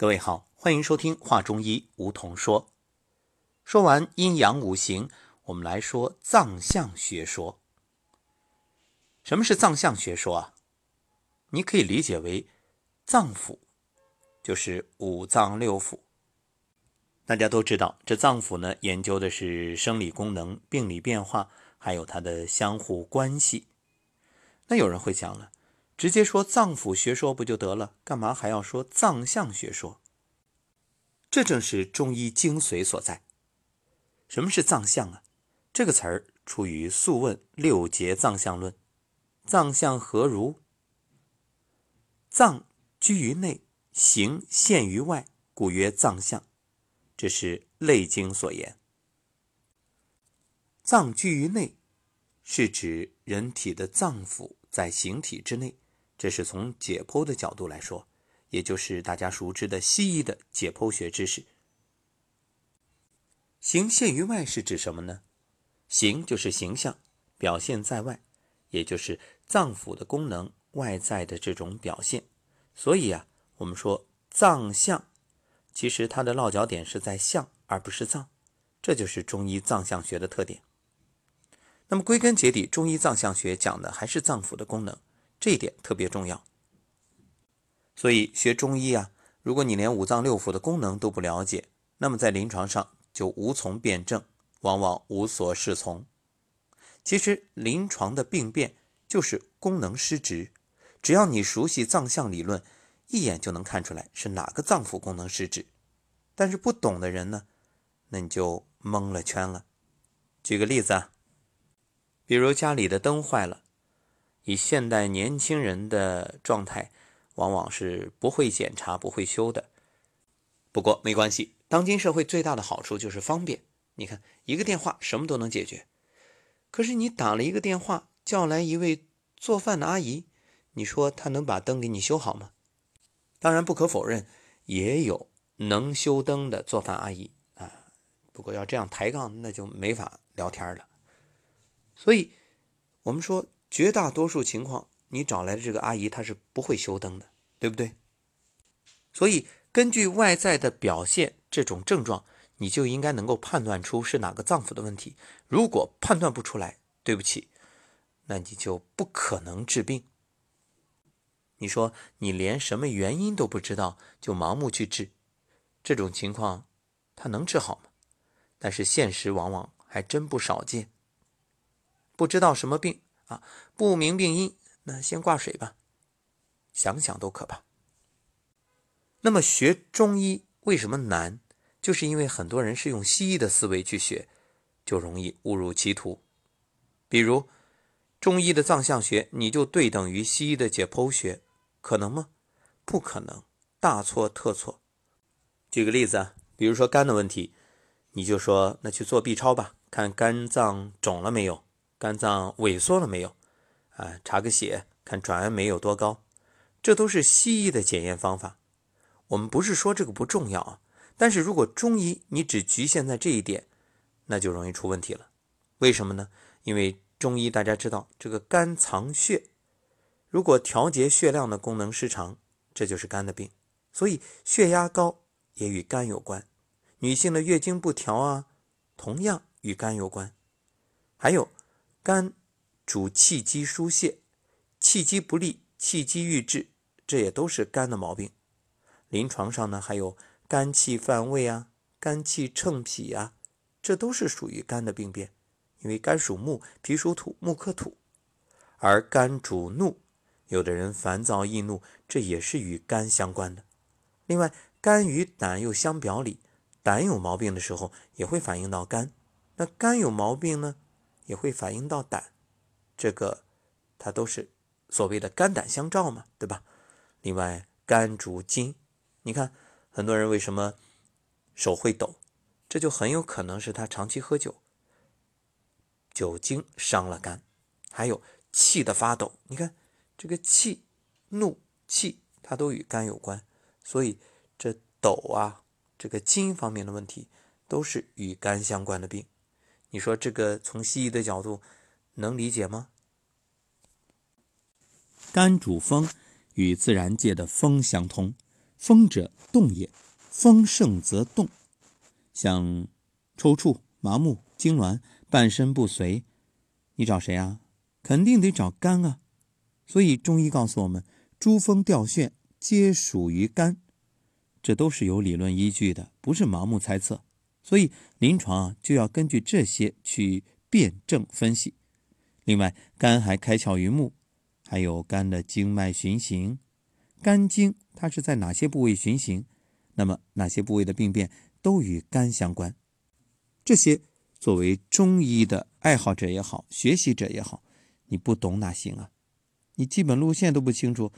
各位好，欢迎收听《话中医》，梧桐说。说完阴阳五行，我们来说脏象学说。什么是脏象学说啊？你可以理解为脏腑，就是五脏六腑。大家都知道，这脏腑呢，研究的是生理功能、病理变化，还有它的相互关系。那有人会讲了。直接说脏腑学说不就得了？干嘛还要说脏象学说？这正是中医精髓所在。什么是脏象啊？这个词儿出于《素问·六节脏象论》：“脏象何如？脏居于内，形现于外，故曰脏象。”这是《内经》所言。脏居于内，是指人体的脏腑在形体之内。这是从解剖的角度来说，也就是大家熟知的西医的解剖学知识。形现于外是指什么呢？形就是形象，表现在外，也就是脏腑的功能外在的这种表现。所以啊，我们说脏象，其实它的落脚点是在象，而不是脏。这就是中医脏象学的特点。那么归根结底，中医脏象学讲的还是脏腑的功能。这一点特别重要，所以学中医啊，如果你连五脏六腑的功能都不了解，那么在临床上就无从辩证，往往无所适从。其实临床的病变就是功能失职，只要你熟悉脏象理论，一眼就能看出来是哪个脏腑功能失职。但是不懂的人呢，那你就蒙了圈了。举个例子啊，比如家里的灯坏了。以现代年轻人的状态，往往是不会检查、不会修的。不过没关系，当今社会最大的好处就是方便。你看，一个电话什么都能解决。可是你打了一个电话，叫来一位做饭的阿姨，你说她能把灯给你修好吗？当然不可否认，也有能修灯的做饭阿姨啊。不过要这样抬杠，那就没法聊天了。所以，我们说。绝大多数情况，你找来的这个阿姨她是不会修灯的，对不对？所以根据外在的表现，这种症状你就应该能够判断出是哪个脏腑的问题。如果判断不出来，对不起，那你就不可能治病。你说你连什么原因都不知道就盲目去治，这种情况他能治好吗？但是现实往往还真不少见，不知道什么病。啊，不明病因，那先挂水吧。想想都可怕。那么学中医为什么难？就是因为很多人是用西医的思维去学，就容易误入歧途。比如中医的脏象学，你就对等于西医的解剖学，可能吗？不可能，大错特错。举个例子啊，比如说肝的问题，你就说那去做 B 超吧，看肝脏肿了没有。肝脏萎缩了没有？啊，查个血，看转氨酶有多高，这都是西医的检验方法。我们不是说这个不重要啊，但是如果中医你只局限在这一点，那就容易出问题了。为什么呢？因为中医大家知道，这个肝藏血，如果调节血量的功能失常，这就是肝的病。所以血压高也与肝有关，女性的月经不调啊，同样与肝有关。还有。肝主气机疏泄，气机不利，气机郁滞，这也都是肝的毛病。临床上呢，还有肝气犯胃啊，肝气乘脾啊，这都是属于肝的病变。因为肝属木，脾属土，木克土，而肝主怒，有的人烦躁易怒，这也是与肝相关的。另外，肝与胆又相表里，胆有毛病的时候，也会反映到肝。那肝有毛病呢？也会反映到胆，这个它都是所谓的肝胆相照嘛，对吧？另外，肝主筋，你看很多人为什么手会抖，这就很有可能是他长期喝酒，酒精伤了肝。还有气的发抖，你看这个气、怒气，它都与肝有关，所以这抖啊，这个筋方面的问题都是与肝相关的病。你说这个从西医的角度能理解吗？肝主风，与自然界的风相通，风者动也，风盛则动。像抽搐、麻木、痉挛、半身不遂，你找谁啊？肯定得找肝啊。所以中医告诉我们，诸风掉眩皆属于肝，这都是有理论依据的，不是盲目猜测。所以临床啊，就要根据这些去辩证分析。另外，肝还开窍于目，还有肝的经脉循行，肝经它是在哪些部位循行？那么哪些部位的病变都与肝相关？这些作为中医的爱好者也好，学习者也好，你不懂哪行啊？你基本路线都不清楚，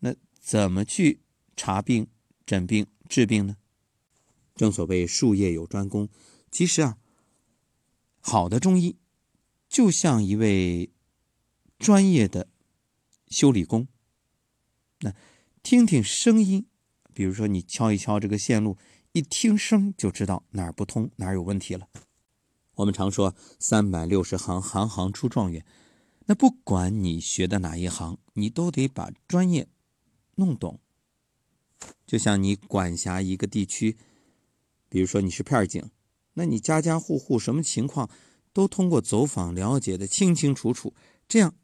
那怎么去查病、诊病、治病呢？正所谓术业有专攻，其实啊，好的中医就像一位专业的修理工。那听听声音，比如说你敲一敲这个线路，一听声就知道哪儿不通，哪儿有问题了。我们常说三百六十行，行行出状元。那不管你学的哪一行，你都得把专业弄懂。就像你管辖一个地区。比如说你是片警，那你家家户户什么情况都通过走访了解的清清楚楚，这样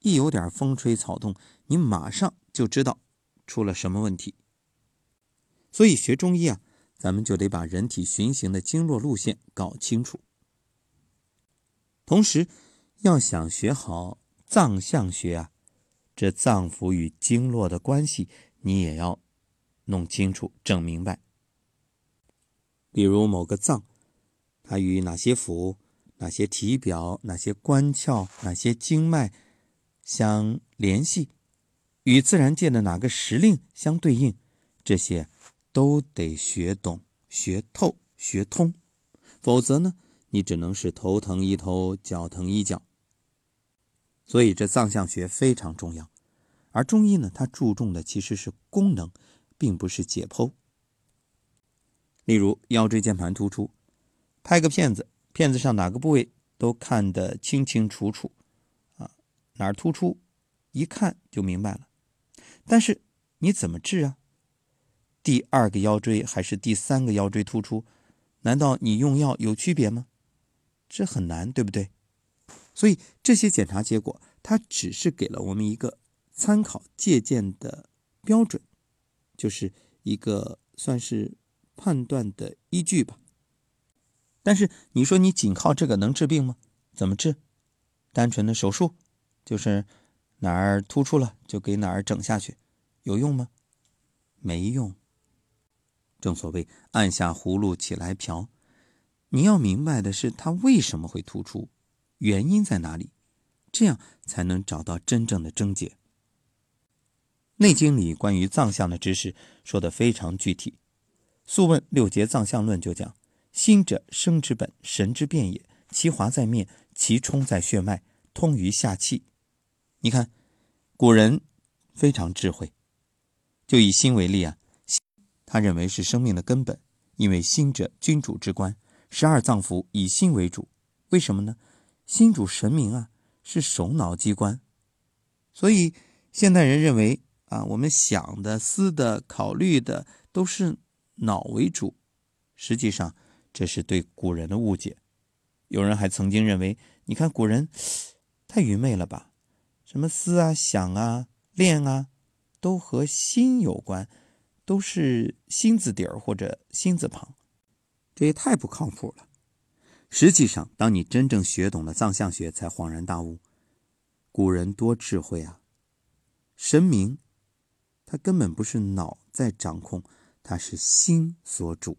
一有点风吹草动，你马上就知道出了什么问题。所以学中医啊，咱们就得把人体循行的经络路线搞清楚，同时要想学好藏象学啊，这脏腑与经络的关系你也要弄清楚、整明白。比如某个脏，它与哪些腑、哪些体表、哪些关窍、哪些经脉相联系，与自然界的哪个时令相对应，这些都得学懂、学透、学通，否则呢，你只能是头疼医头，脚疼医脚。所以这脏象学非常重要，而中医呢，它注重的其实是功能，并不是解剖。例如腰椎间盘突出，拍个片子，片子上哪个部位都看得清清楚楚，啊，哪儿突出，一看就明白了。但是你怎么治啊？第二个腰椎还是第三个腰椎突出？难道你用药有区别吗？这很难，对不对？所以这些检查结果，它只是给了我们一个参考借鉴的标准，就是一个算是。判断的依据吧。但是你说你仅靠这个能治病吗？怎么治？单纯的手术，就是哪儿突出了就给哪儿整下去，有用吗？没用。正所谓按下葫芦起来瓢，你要明白的是它为什么会突出，原因在哪里，这样才能找到真正的症结。《内经》里关于脏象的知识说的非常具体。《素问·六节藏象论》就讲：“心者，生之本，神之变也。其华在面，其冲在血脉，通于下气。”你看，古人非常智慧。就以心为例啊，他认为是生命的根本，因为心者，君主之官。十二脏腑以心为主，为什么呢？心主神明啊，是首脑机关。所以现代人认为啊，我们想的、思的、考虑的都是。脑为主，实际上这是对古人的误解。有人还曾经认为，你看古人太愚昧了吧？什么思啊、想啊、练啊，都和心有关，都是心字底儿或者心字旁，这也太不靠谱了。实际上，当你真正学懂了藏象学，才恍然大悟：古人多智慧啊！神明他根本不是脑在掌控。它是心所主，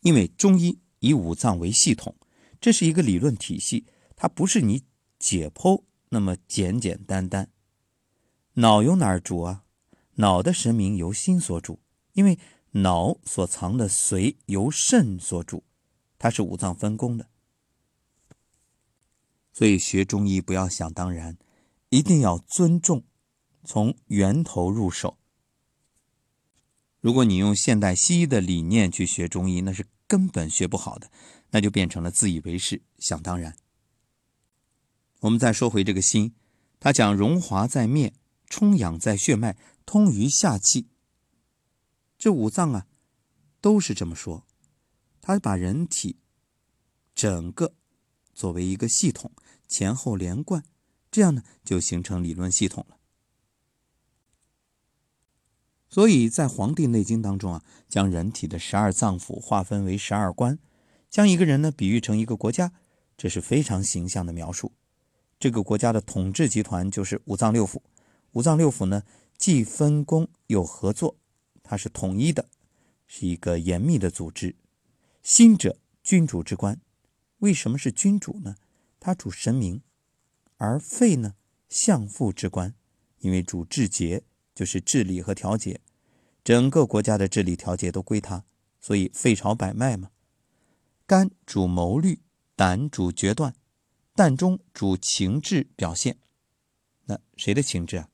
因为中医以五脏为系统，这是一个理论体系，它不是你解剖那么简简单单。脑由哪儿主啊？脑的神明由心所主，因为脑所藏的髓由肾所主，它是五脏分工的。所以学中医不要想当然，一定要尊重，从源头入手。如果你用现代西医的理念去学中医，那是根本学不好的，那就变成了自以为是、想当然。我们再说回这个心，它讲荣华在面，充养在血脉，通于下气。这五脏啊，都是这么说。他把人体整个作为一个系统，前后连贯，这样呢，就形成理论系统了。所以在《黄帝内经》当中啊，将人体的十二脏腑划分为十二官，将一个人呢比喻成一个国家，这是非常形象的描述。这个国家的统治集团就是五脏六腑。五脏六腑呢，既分工又合作，它是统一的，是一个严密的组织。心者，君主之官。为什么是君主呢？它主神明，而肺呢，相父之官，因为主志节。就是治理和调节，整个国家的治理调节都归他，所以肺朝百脉嘛。肝主谋虑，胆主决断，膻中主情志表现。那谁的情志啊？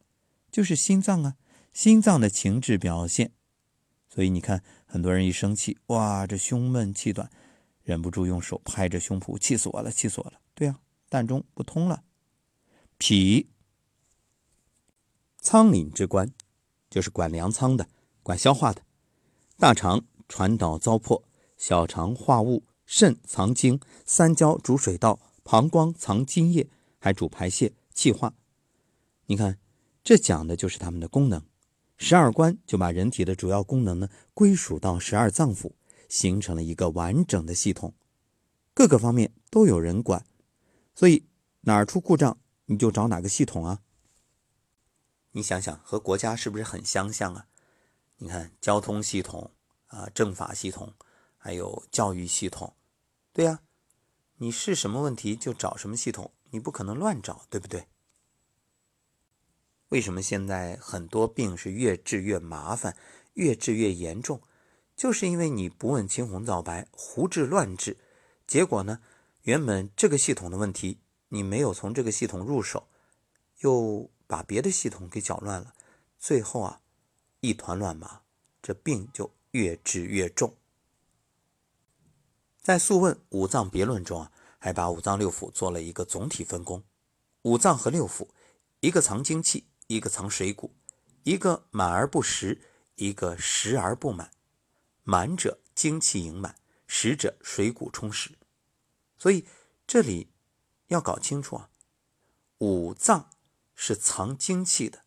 就是心脏啊，心脏的情志表现。所以你看，很多人一生气，哇，这胸闷气短，忍不住用手拍着胸脯，气死我了，气死我了。对啊，膻中不通了。脾。仓廪之官，就是管粮仓的、管消化的。大肠传导糟粕，小肠化物，肾藏精，三焦主水道，膀胱藏津液，还主排泄、气化。你看，这讲的就是他们的功能。十二关就把人体的主要功能呢归属到十二脏腑，形成了一个完整的系统，各个方面都有人管。所以哪儿出故障，你就找哪个系统啊。你想想，和国家是不是很相像啊？你看交通系统啊，政法系统，还有教育系统，对呀，你是什么问题就找什么系统，你不可能乱找，对不对？为什么现在很多病是越治越麻烦，越治越严重？就是因为你不问青红皂白，胡治乱治，结果呢，原本这个系统的问题，你没有从这个系统入手，又。把别的系统给搅乱了，最后啊，一团乱麻，这病就越治越重。在《素问·五脏别论》中啊，还把五脏六腑做了一个总体分工。五脏和六腑，一个藏精气，一个藏水谷，一个满而不实，一个实而不满。满者精气盈满，实者水谷充实。所以这里要搞清楚啊，五脏。是藏精气的，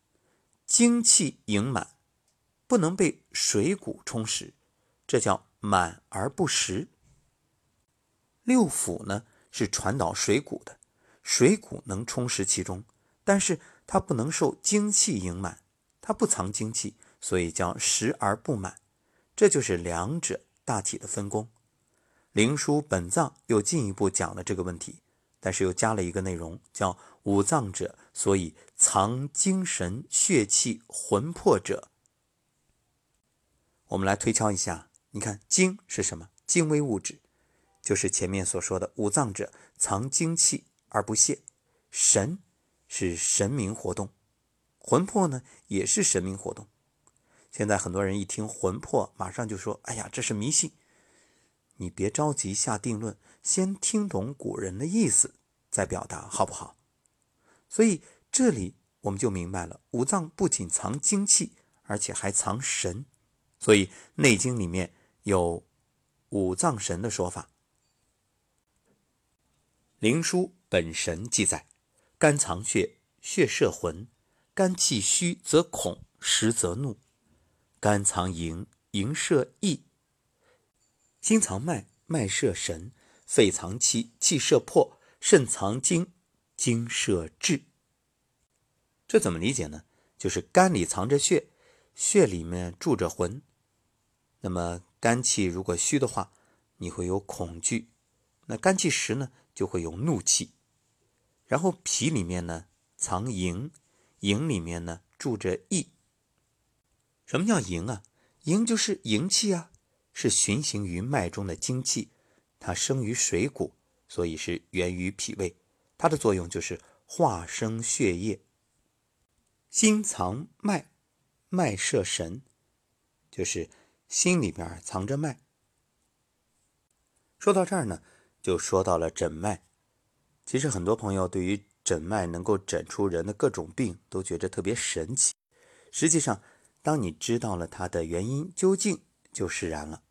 精气盈满，不能被水谷充实，这叫满而不实。六腑呢是传导水谷的，水谷能充实其中，但是它不能受精气盈满，它不藏精气，所以叫实而不满。这就是两者大体的分工。灵枢本脏又进一步讲了这个问题。但是又加了一个内容，叫五脏者，所以藏精神、血气、魂魄者。我们来推敲一下，你看精是什么？精微物质，就是前面所说的五脏者藏精气而不泄。神是神明活动，魂魄呢也是神明活动。现在很多人一听魂魄，马上就说：“哎呀，这是迷信。”你别着急下定论。先听懂古人的意思，再表达，好不好？所以这里我们就明白了，五脏不仅藏精气，而且还藏神。所以《内经》里面有五脏神的说法。《灵枢·本神》记载：肝藏血，血摄魂；肝气虚则恐，实则怒；肝藏营，营摄意；心藏脉，脉摄神。肺藏气，气摄魄；肾藏精，精摄志。这怎么理解呢？就是肝里藏着血，血里面住着魂。那么肝气如果虚的话，你会有恐惧；那肝气实呢，就会有怒气。然后脾里面呢藏营，营里面呢住着意。什么叫营啊？营就是营气啊，是循行于脉中的精气。它生于水谷，所以是源于脾胃。它的作用就是化生血液。心藏脉，脉摄神，就是心里边藏着脉。说到这儿呢，就说到了诊脉。其实很多朋友对于诊脉能够诊出人的各种病，都觉得特别神奇。实际上，当你知道了它的原因究竟，就释然了。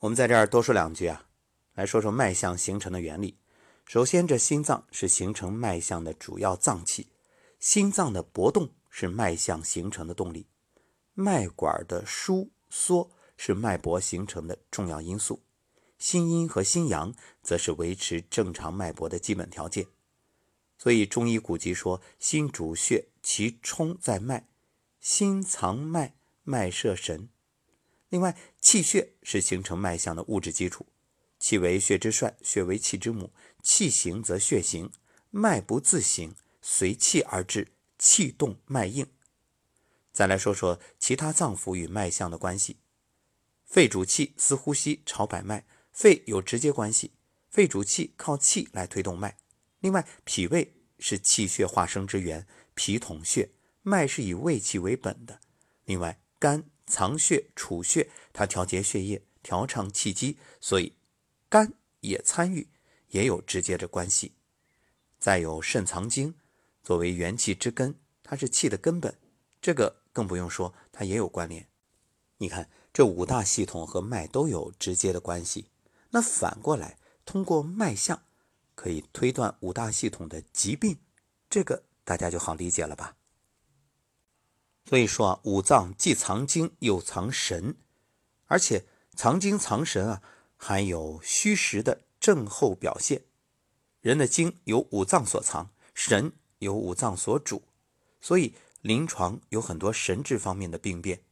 我们在这儿多说两句啊，来说说脉象形成的原理。首先，这心脏是形成脉象的主要脏器，心脏的搏动是脉象形成的动力，脉管的收缩是脉搏形成的重要因素，心阴和心阳则是维持正常脉搏的基本条件。所以，中医古籍说：“心主血，其冲在脉；心藏脉，脉摄神。”另外，气血是形成脉象的物质基础。气为血之帅，血为气之母。气行则血行，脉不自行，随气而至，气动脉硬。再来说说其他脏腑与脉象的关系。肺主气，司呼吸，朝百脉，肺有直接关系。肺主气，靠气来推动脉。另外，脾胃是气血化生之源，脾统血，脉是以胃气为本的。另外，肝。藏血储血，它调节血液，调畅气机，所以肝也参与，也有直接的关系。再有肾藏精，作为元气之根，它是气的根本，这个更不用说，它也有关联。你看，这五大系统和脉都有直接的关系。那反过来，通过脉象可以推断五大系统的疾病，这个大家就好理解了吧？所以说啊，五脏既藏精又藏神，而且藏精藏神啊，还有虚实的症候表现。人的精由五脏所藏，神由五脏所主，所以临床有很多神志方面的病变。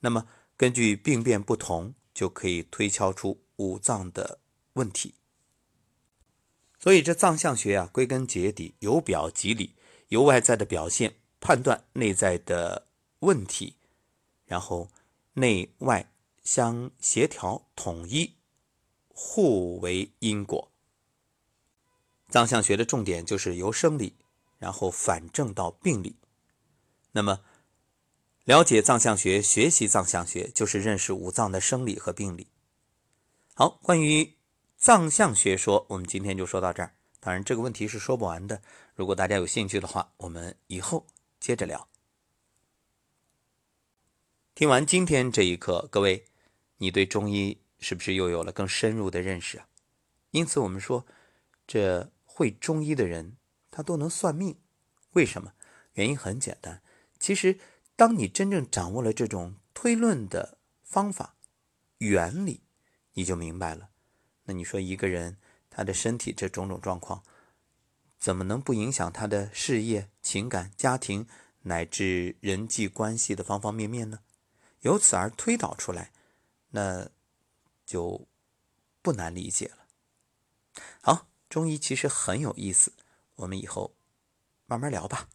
那么根据病变不同，就可以推敲出五脏的问题。所以这脏象学啊，归根结底由表及里，由外在的表现判断内在的。问题，然后内外相协调统一，互为因果。藏象学的重点就是由生理，然后反证到病理。那么，了解藏象学，学习藏象学，就是认识五脏的生理和病理。好，关于藏象学说，我们今天就说到这儿。当然，这个问题是说不完的。如果大家有兴趣的话，我们以后接着聊。听完今天这一课，各位，你对中医是不是又有了更深入的认识啊？因此，我们说，这会中医的人他都能算命，为什么？原因很简单，其实当你真正掌握了这种推论的方法、原理，你就明白了。那你说一个人他的身体这种种状况，怎么能不影响他的事业、情感、家庭乃至人际关系的方方面面呢？由此而推导出来，那就不难理解了。好，中医其实很有意思，我们以后慢慢聊吧。